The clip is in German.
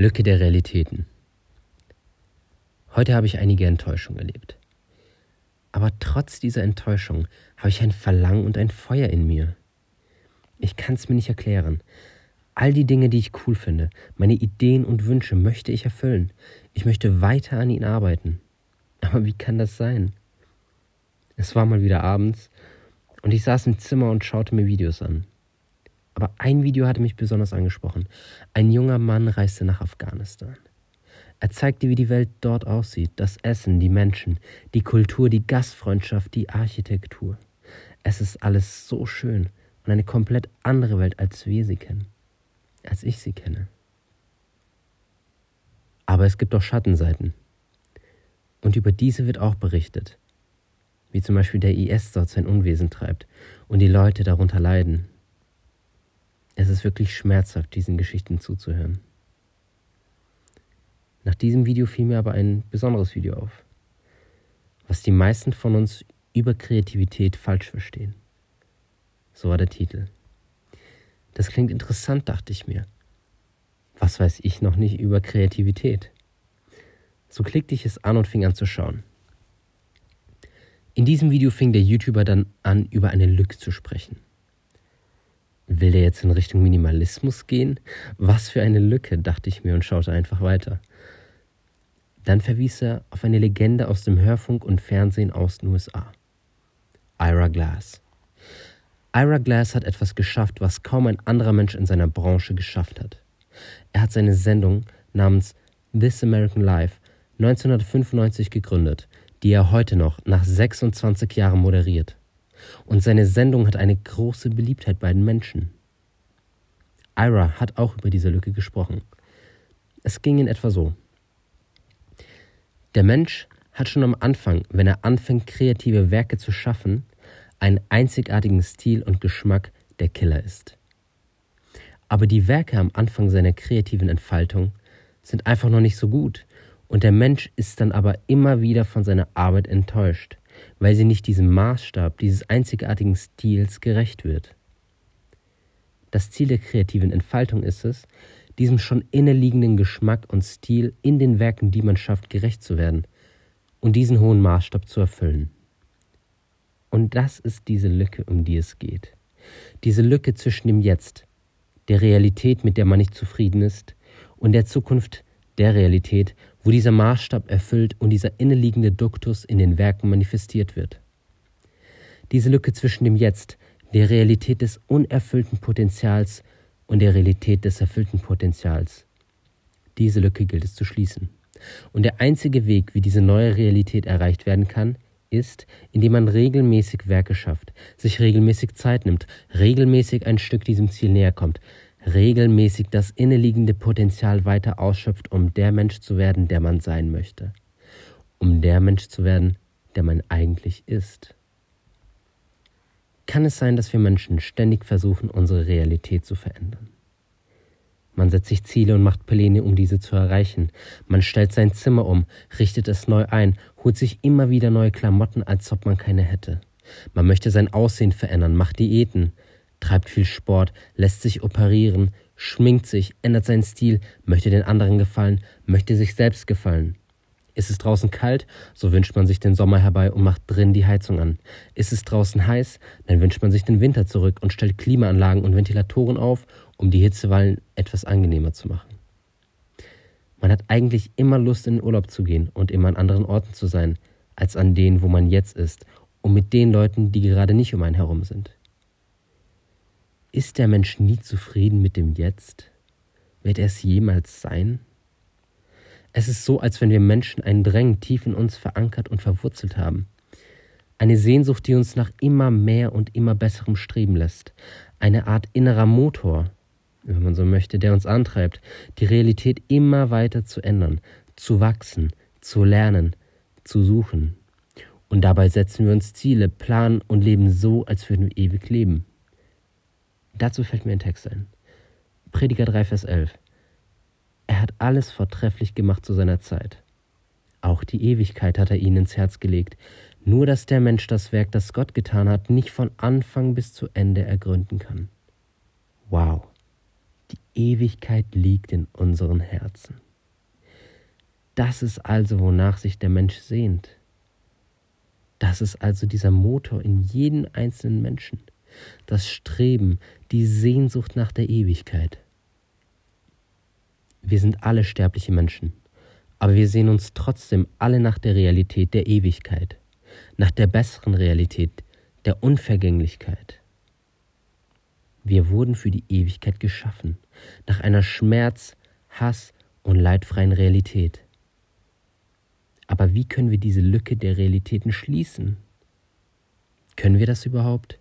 Lücke der Realitäten. Heute habe ich einige Enttäuschungen erlebt. Aber trotz dieser Enttäuschung habe ich ein Verlangen und ein Feuer in mir. Ich kann es mir nicht erklären. All die Dinge, die ich cool finde, meine Ideen und Wünsche möchte ich erfüllen. Ich möchte weiter an ihnen arbeiten. Aber wie kann das sein? Es war mal wieder abends und ich saß im Zimmer und schaute mir Videos an. Aber ein Video hatte mich besonders angesprochen. Ein junger Mann reiste nach Afghanistan. Er zeigte, wie die Welt dort aussieht, das Essen, die Menschen, die Kultur, die Gastfreundschaft, die Architektur. Es ist alles so schön und eine komplett andere Welt, als wir sie kennen, als ich sie kenne. Aber es gibt auch Schattenseiten. Und über diese wird auch berichtet. Wie zum Beispiel der IS dort sein Unwesen treibt und die Leute darunter leiden, es ist wirklich schmerzhaft, diesen Geschichten zuzuhören. Nach diesem Video fiel mir aber ein besonderes Video auf, was die meisten von uns über Kreativität falsch verstehen. So war der Titel. Das klingt interessant, dachte ich mir. Was weiß ich noch nicht über Kreativität? So klickte ich es an und fing an zu schauen. In diesem Video fing der YouTuber dann an, über eine Lücke zu sprechen. Will der jetzt in Richtung Minimalismus gehen? Was für eine Lücke, dachte ich mir und schaute einfach weiter. Dann verwies er auf eine Legende aus dem Hörfunk und Fernsehen aus den USA. Ira Glass. Ira Glass hat etwas geschafft, was kaum ein anderer Mensch in seiner Branche geschafft hat. Er hat seine Sendung namens This American Life 1995 gegründet, die er heute noch nach 26 Jahren moderiert und seine Sendung hat eine große Beliebtheit bei den Menschen. Ira hat auch über diese Lücke gesprochen. Es ging in etwa so. Der Mensch hat schon am Anfang, wenn er anfängt, kreative Werke zu schaffen, einen einzigartigen Stil und Geschmack, der Killer ist. Aber die Werke am Anfang seiner kreativen Entfaltung sind einfach noch nicht so gut und der Mensch ist dann aber immer wieder von seiner Arbeit enttäuscht weil sie nicht diesem Maßstab dieses einzigartigen Stils gerecht wird. Das Ziel der kreativen Entfaltung ist es, diesem schon inneliegenden Geschmack und Stil in den Werken, die man schafft, gerecht zu werden und diesen hohen Maßstab zu erfüllen. Und das ist diese Lücke, um die es geht. Diese Lücke zwischen dem Jetzt, der Realität, mit der man nicht zufrieden ist, und der Zukunft, der Realität, wo dieser Maßstab erfüllt und dieser inneliegende Duktus in den Werken manifestiert wird. Diese Lücke zwischen dem Jetzt, der Realität des unerfüllten Potenzials und der Realität des erfüllten Potenzials. Diese Lücke gilt es zu schließen. Und der einzige Weg, wie diese neue Realität erreicht werden kann, ist, indem man regelmäßig Werke schafft, sich regelmäßig Zeit nimmt, regelmäßig ein Stück diesem Ziel näher kommt, regelmäßig das inneliegende Potenzial weiter ausschöpft, um der Mensch zu werden, der man sein möchte. Um der Mensch zu werden, der man eigentlich ist. Kann es sein, dass wir Menschen ständig versuchen, unsere Realität zu verändern? Man setzt sich Ziele und macht Pläne, um diese zu erreichen. Man stellt sein Zimmer um, richtet es neu ein, holt sich immer wieder neue Klamotten, als ob man keine hätte. Man möchte sein Aussehen verändern, macht Diäten, treibt viel Sport, lässt sich operieren, schminkt sich, ändert seinen Stil, möchte den anderen gefallen, möchte sich selbst gefallen. Ist es draußen kalt, so wünscht man sich den Sommer herbei und macht drin die Heizung an. Ist es draußen heiß, dann wünscht man sich den Winter zurück und stellt Klimaanlagen und Ventilatoren auf, um die Hitzewallen etwas angenehmer zu machen. Man hat eigentlich immer Lust, in den Urlaub zu gehen und immer an anderen Orten zu sein, als an denen, wo man jetzt ist, und mit den Leuten, die gerade nicht um einen herum sind. Ist der Mensch nie zufrieden mit dem Jetzt? Wird er es jemals sein? Es ist so, als wenn wir Menschen ein Drängen tief in uns verankert und verwurzelt haben. Eine Sehnsucht, die uns nach immer mehr und immer besserem streben lässt. Eine Art innerer Motor, wenn man so möchte, der uns antreibt, die Realität immer weiter zu ändern, zu wachsen, zu lernen, zu suchen. Und dabei setzen wir uns Ziele, planen und leben so, als würden wir ewig leben. Dazu fällt mir ein Text ein. Prediger 3, Vers 11. Er hat alles vortrefflich gemacht zu seiner Zeit. Auch die Ewigkeit hat er ihnen ins Herz gelegt, nur dass der Mensch das Werk, das Gott getan hat, nicht von Anfang bis zu Ende ergründen kann. Wow. Die Ewigkeit liegt in unseren Herzen. Das ist also, wonach sich der Mensch sehnt. Das ist also dieser Motor in jedem einzelnen Menschen. Das Streben, die Sehnsucht nach der Ewigkeit. Wir sind alle sterbliche Menschen, aber wir sehen uns trotzdem alle nach der Realität der Ewigkeit, nach der besseren Realität, der Unvergänglichkeit. Wir wurden für die Ewigkeit geschaffen, nach einer Schmerz, Hass und leidfreien Realität. Aber wie können wir diese Lücke der Realitäten schließen? Können wir das überhaupt?